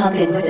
Talking with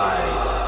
side.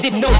Didn't know.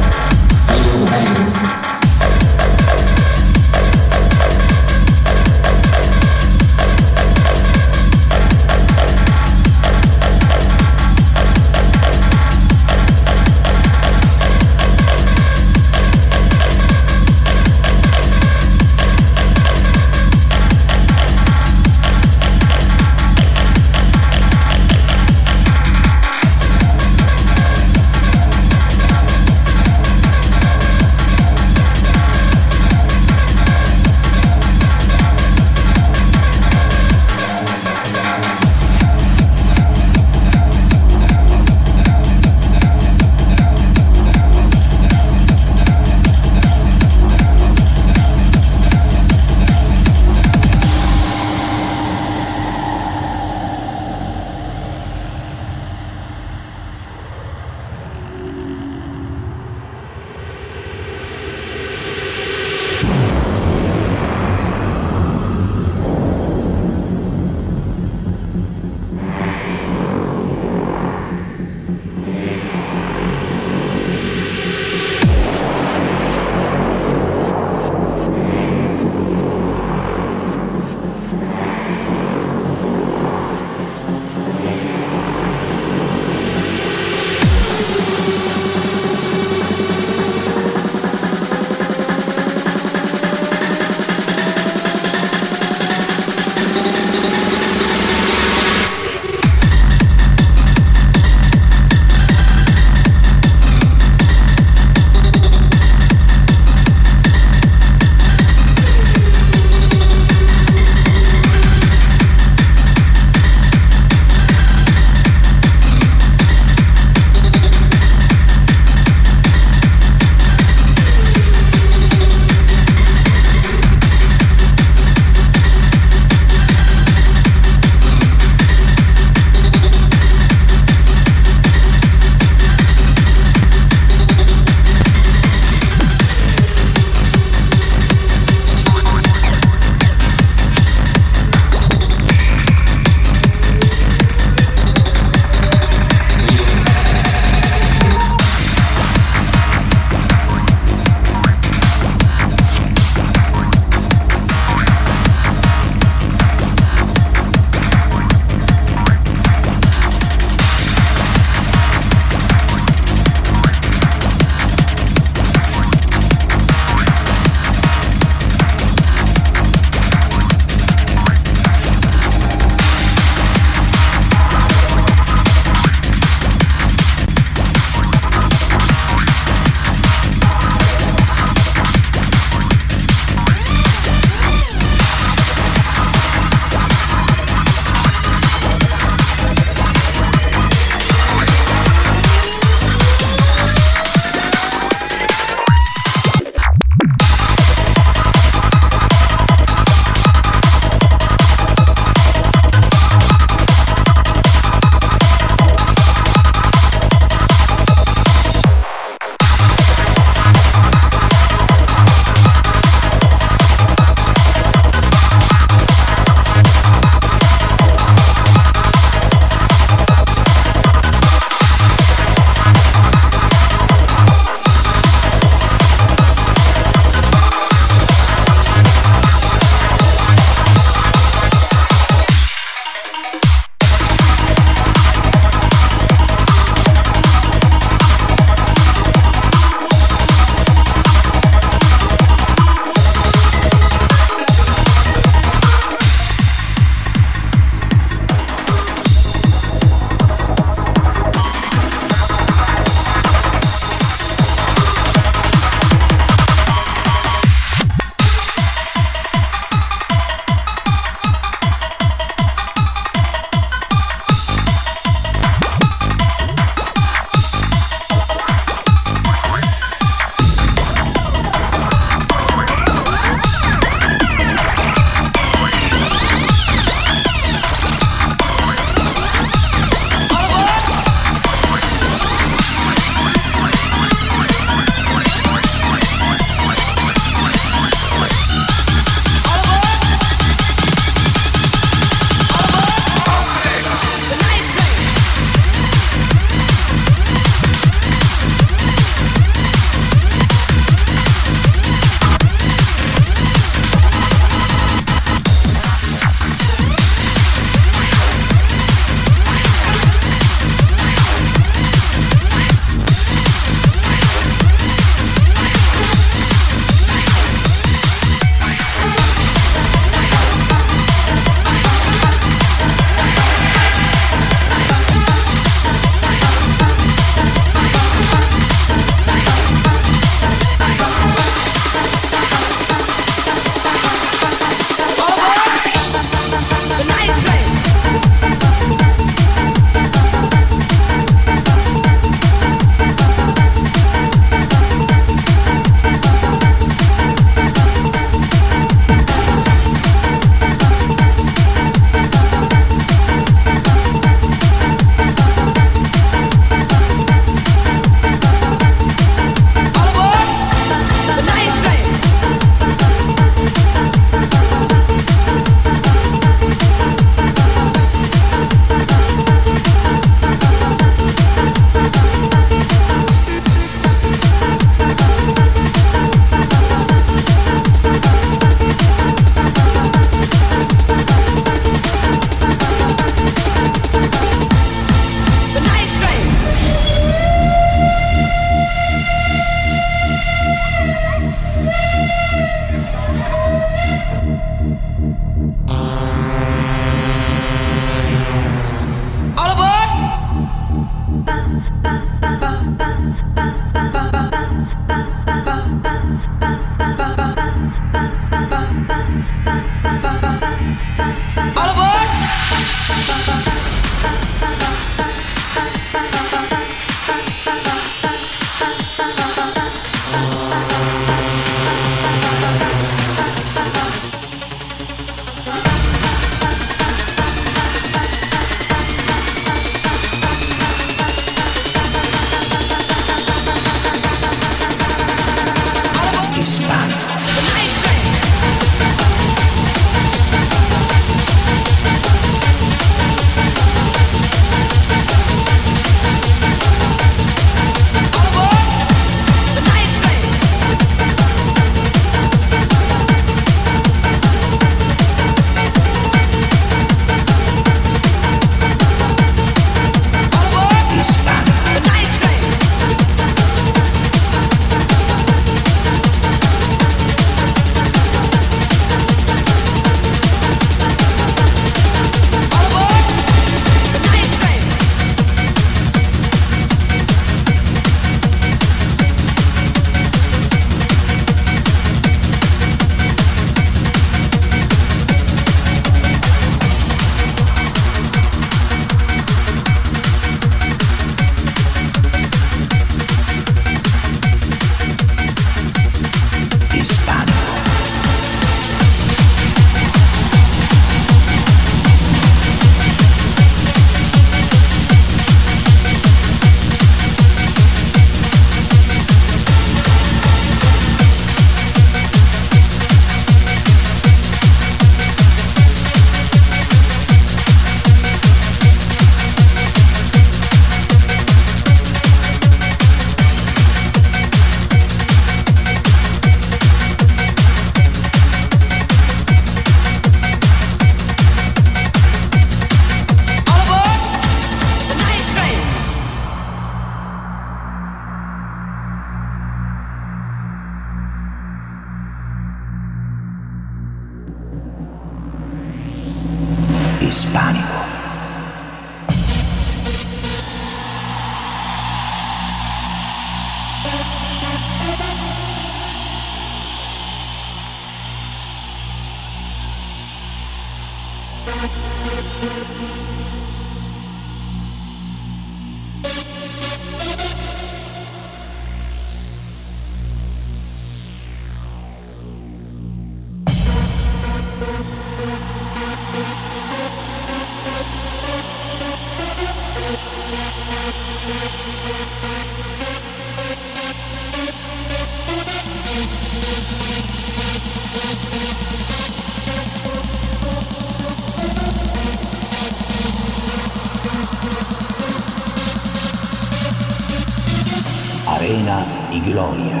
Arena y Gloria.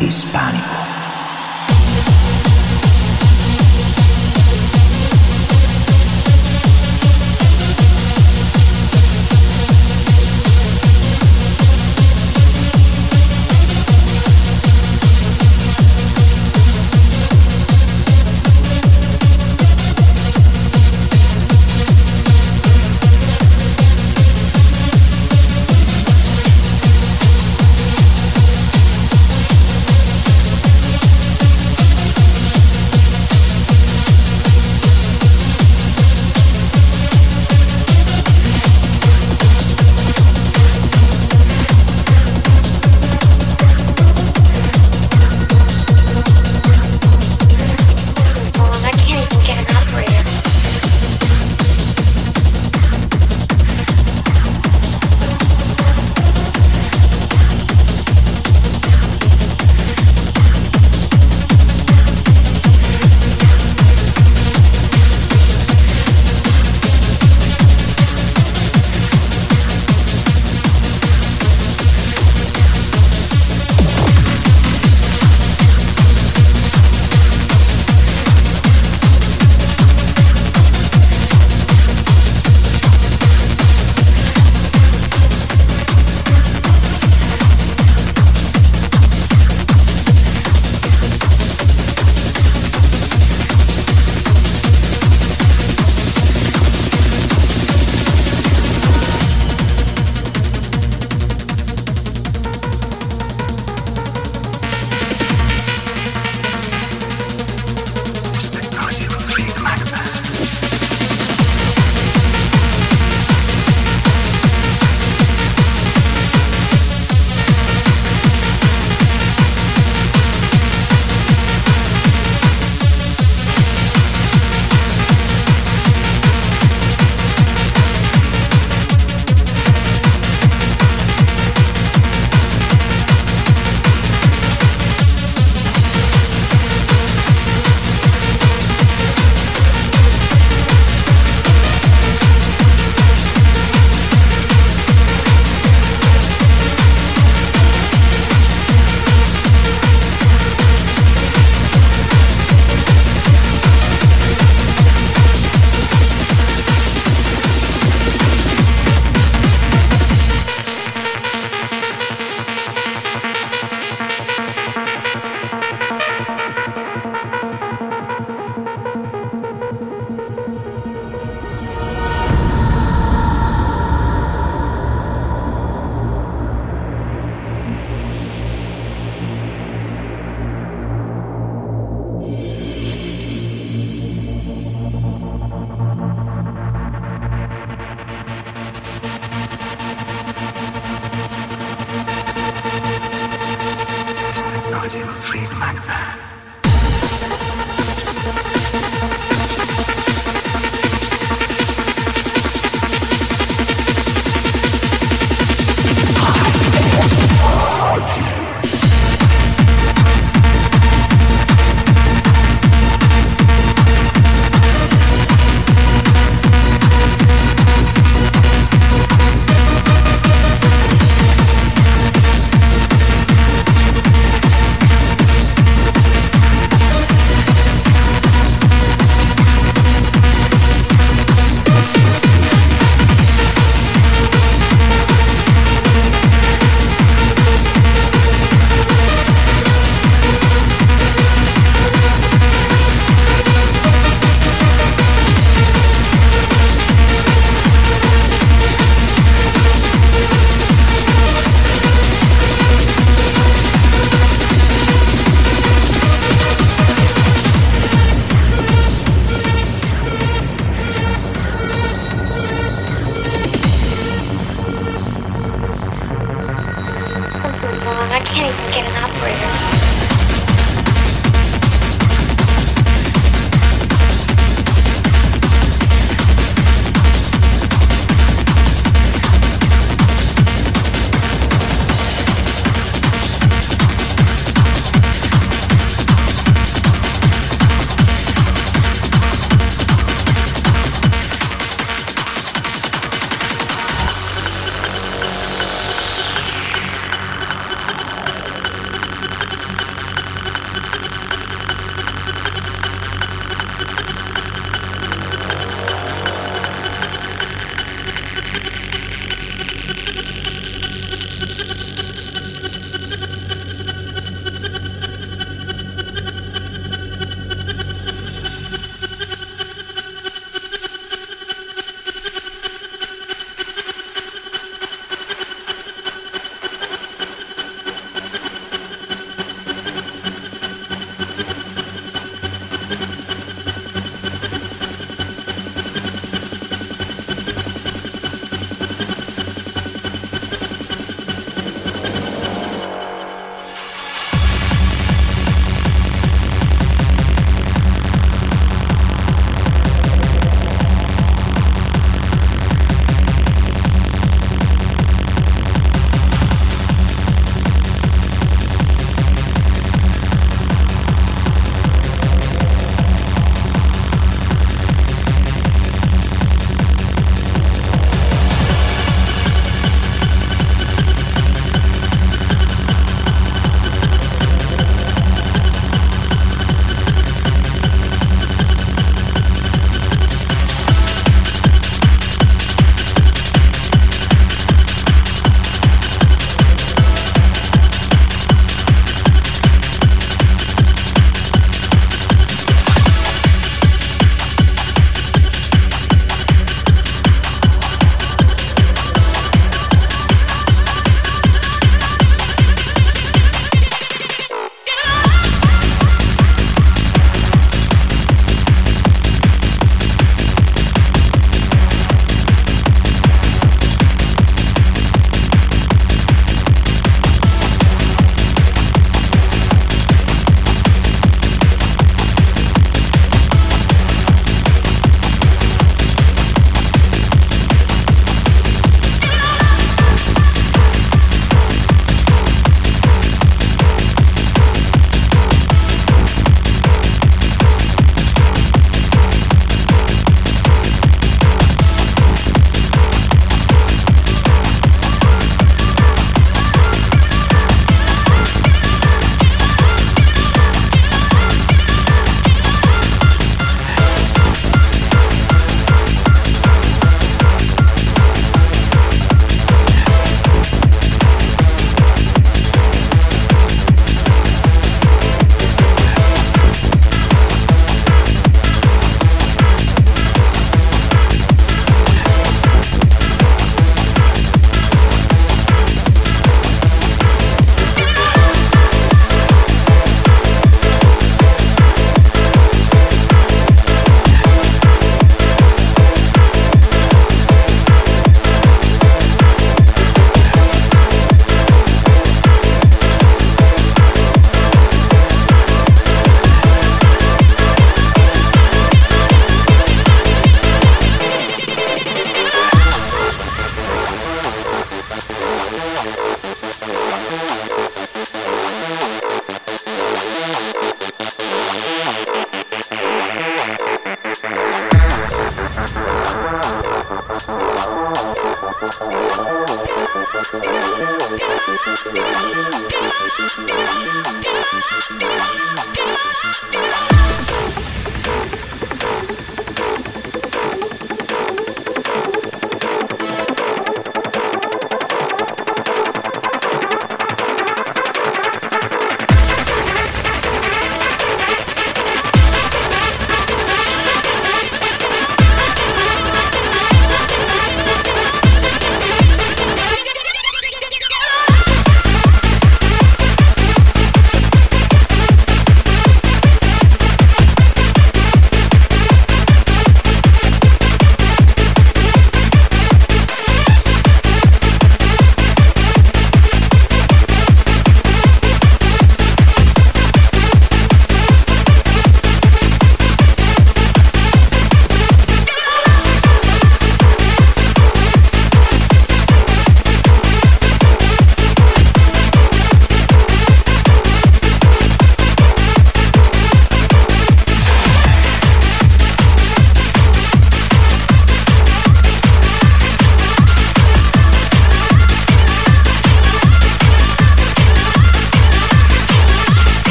Hispánico.